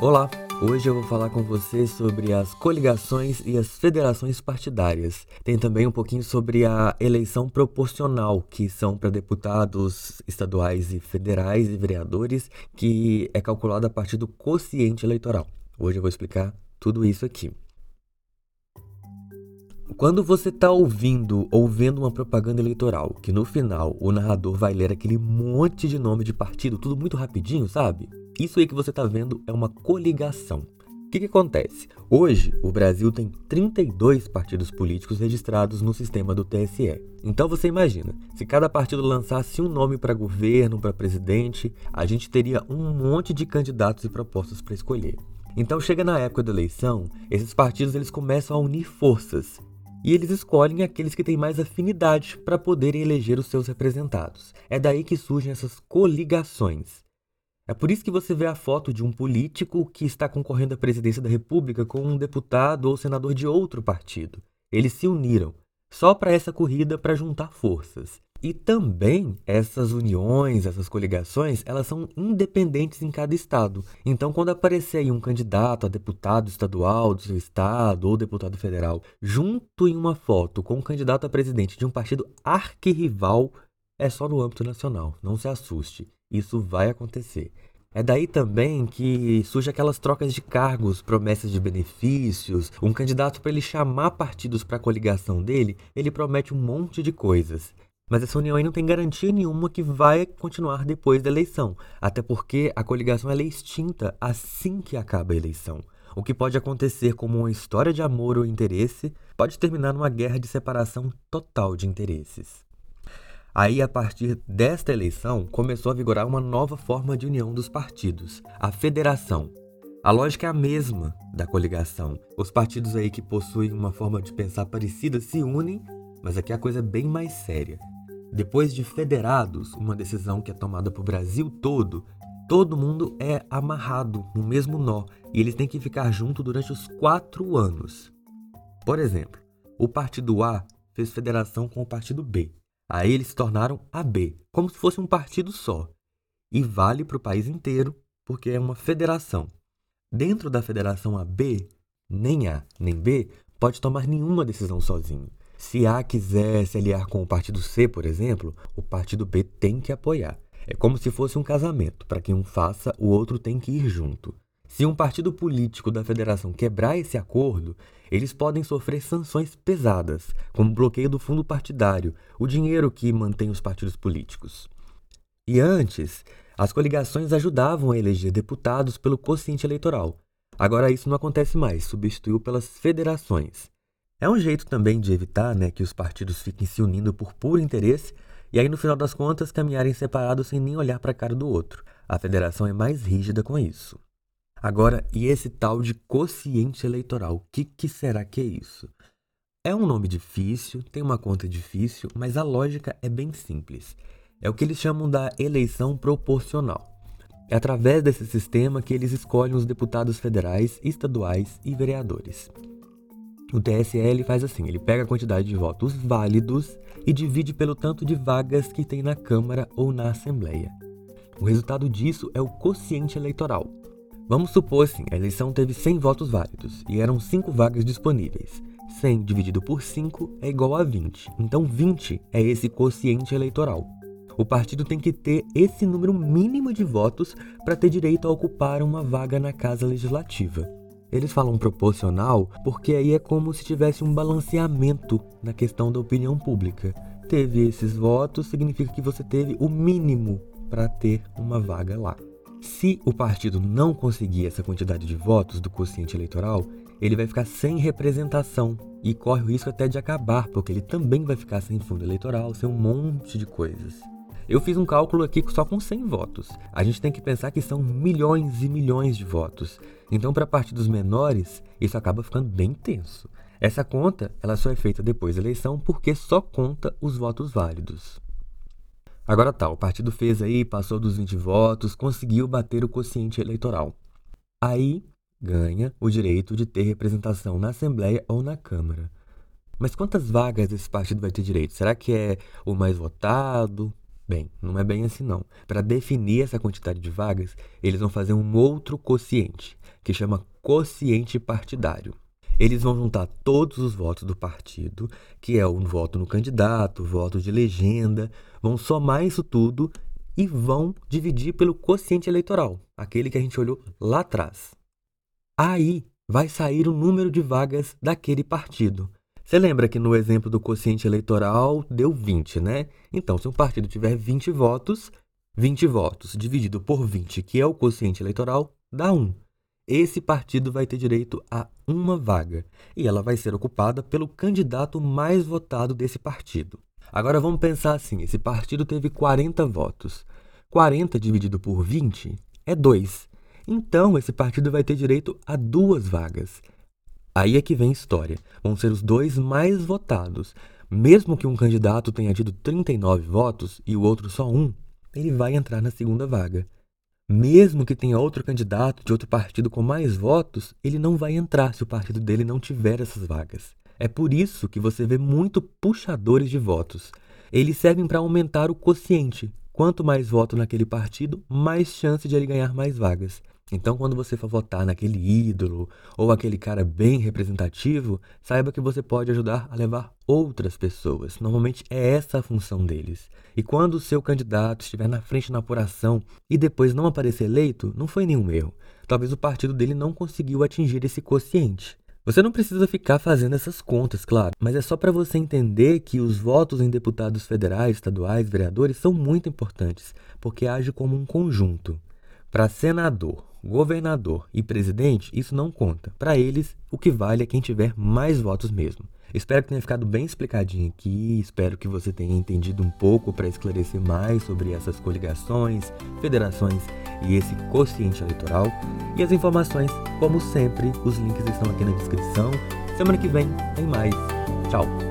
Olá, hoje eu vou falar com você sobre as coligações e as federações partidárias. Tem também um pouquinho sobre a eleição proporcional, que são para deputados estaduais e federais e vereadores, que é calculada a partir do quociente eleitoral. Hoje eu vou explicar tudo isso aqui. Quando você está ouvindo ou vendo uma propaganda eleitoral, que no final o narrador vai ler aquele monte de nome de partido, tudo muito rapidinho, sabe? Isso aí que você está vendo é uma coligação. O que, que acontece? Hoje, o Brasil tem 32 partidos políticos registrados no sistema do TSE. Então você imagina, se cada partido lançasse um nome para governo, para presidente, a gente teria um monte de candidatos e propostas para escolher. Então chega na época da eleição, esses partidos eles começam a unir forças e eles escolhem aqueles que têm mais afinidade para poderem eleger os seus representados. É daí que surgem essas coligações. É por isso que você vê a foto de um político que está concorrendo à presidência da República com um deputado ou senador de outro partido. Eles se uniram só para essa corrida para juntar forças. E também essas uniões, essas coligações, elas são independentes em cada estado. Então, quando aparecer aí um candidato a deputado estadual do seu estado ou deputado federal, junto em uma foto com um candidato a presidente de um partido arquirrival, é só no âmbito nacional. Não se assuste. Isso vai acontecer. É daí também que surge aquelas trocas de cargos, promessas de benefícios. Um candidato, para ele chamar partidos para a coligação dele, ele promete um monte de coisas. Mas essa união aí não tem garantia nenhuma que vai continuar depois da eleição, até porque a coligação é extinta assim que acaba a eleição. O que pode acontecer como uma história de amor ou interesse pode terminar numa guerra de separação total de interesses. Aí, a partir desta eleição, começou a vigorar uma nova forma de união dos partidos, a federação. A lógica é a mesma da coligação. Os partidos aí que possuem uma forma de pensar parecida se unem, mas aqui a coisa é bem mais séria. Depois de federados, uma decisão que é tomada para o Brasil todo, todo mundo é amarrado no mesmo nó e eles têm que ficar junto durante os quatro anos. Por exemplo, o partido A fez federação com o partido B. Aí eles se tornaram AB, como se fosse um partido só. E vale para o país inteiro, porque é uma federação. Dentro da federação AB, nem A nem B pode tomar nenhuma decisão sozinho. Se A quiser se aliar com o partido C, por exemplo, o partido B tem que apoiar. É como se fosse um casamento. Para que um faça, o outro tem que ir junto. Se um partido político da federação quebrar esse acordo, eles podem sofrer sanções pesadas, como bloqueio do fundo partidário, o dinheiro que mantém os partidos políticos. E antes, as coligações ajudavam a eleger deputados pelo quociente eleitoral. Agora isso não acontece mais, substituiu pelas federações. É um jeito também de evitar né, que os partidos fiquem se unindo por puro interesse e aí, no final das contas, caminharem separados sem nem olhar para a cara do outro. A federação é mais rígida com isso. Agora, e esse tal de quociente eleitoral? O que, que será que é isso? É um nome difícil, tem uma conta difícil, mas a lógica é bem simples. É o que eles chamam da eleição proporcional. É através desse sistema que eles escolhem os deputados federais, estaduais e vereadores. O TSL faz assim: ele pega a quantidade de votos válidos e divide pelo tanto de vagas que tem na Câmara ou na Assembleia. O resultado disso é o quociente eleitoral, Vamos supor assim, a eleição teve 100 votos válidos e eram 5 vagas disponíveis. 100 dividido por 5 é igual a 20. Então 20 é esse quociente eleitoral. O partido tem que ter esse número mínimo de votos para ter direito a ocupar uma vaga na Casa Legislativa. Eles falam proporcional porque aí é como se tivesse um balanceamento na questão da opinião pública. Teve esses votos, significa que você teve o mínimo para ter uma vaga lá. Se o partido não conseguir essa quantidade de votos do quociente eleitoral, ele vai ficar sem representação e corre o risco até de acabar, porque ele também vai ficar sem fundo eleitoral, sem um monte de coisas. Eu fiz um cálculo aqui só com 100 votos. A gente tem que pensar que são milhões e milhões de votos. Então, para partidos menores, isso acaba ficando bem tenso. Essa conta, ela só é feita depois da eleição porque só conta os votos válidos. Agora tá, o partido fez aí, passou dos 20 votos, conseguiu bater o quociente eleitoral. Aí ganha o direito de ter representação na Assembleia ou na Câmara. Mas quantas vagas esse partido vai ter direito? Será que é o mais votado? Bem, não é bem assim não. Para definir essa quantidade de vagas, eles vão fazer um outro quociente, que chama quociente partidário. Eles vão juntar todos os votos do partido, que é o voto no candidato, voto de legenda, vão somar isso tudo e vão dividir pelo quociente eleitoral, aquele que a gente olhou lá atrás. Aí vai sair o número de vagas daquele partido. Você lembra que no exemplo do quociente eleitoral deu 20, né? Então, se um partido tiver 20 votos, 20 votos dividido por 20, que é o quociente eleitoral, dá 1. Esse partido vai ter direito a uma vaga e ela vai ser ocupada pelo candidato mais votado desse partido. Agora vamos pensar assim: esse partido teve 40 votos. 40 dividido por 20 é 2. Então esse partido vai ter direito a duas vagas. Aí é que vem a história. Vão ser os dois mais votados. Mesmo que um candidato tenha tido 39 votos e o outro só um, ele vai entrar na segunda vaga. Mesmo que tenha outro candidato de outro partido com mais votos, ele não vai entrar se o partido dele não tiver essas vagas. É por isso que você vê muito puxadores de votos. Eles servem para aumentar o quociente. Quanto mais voto naquele partido, mais chance de ele ganhar mais vagas. Então, quando você for votar naquele ídolo ou aquele cara bem representativo, saiba que você pode ajudar a levar outras pessoas. Normalmente é essa a função deles. E quando o seu candidato estiver na frente na apuração e depois não aparecer eleito, não foi nenhum erro. Talvez o partido dele não conseguiu atingir esse quociente. Você não precisa ficar fazendo essas contas, claro, mas é só para você entender que os votos em deputados federais, estaduais, vereadores são muito importantes, porque age como um conjunto. Para senador, governador e presidente, isso não conta. Para eles, o que vale é quem tiver mais votos mesmo. Espero que tenha ficado bem explicadinho aqui, espero que você tenha entendido um pouco para esclarecer mais sobre essas coligações, federações e esse quociente eleitoral. E as informações, como sempre, os links estão aqui na descrição. Semana que vem tem mais. Tchau!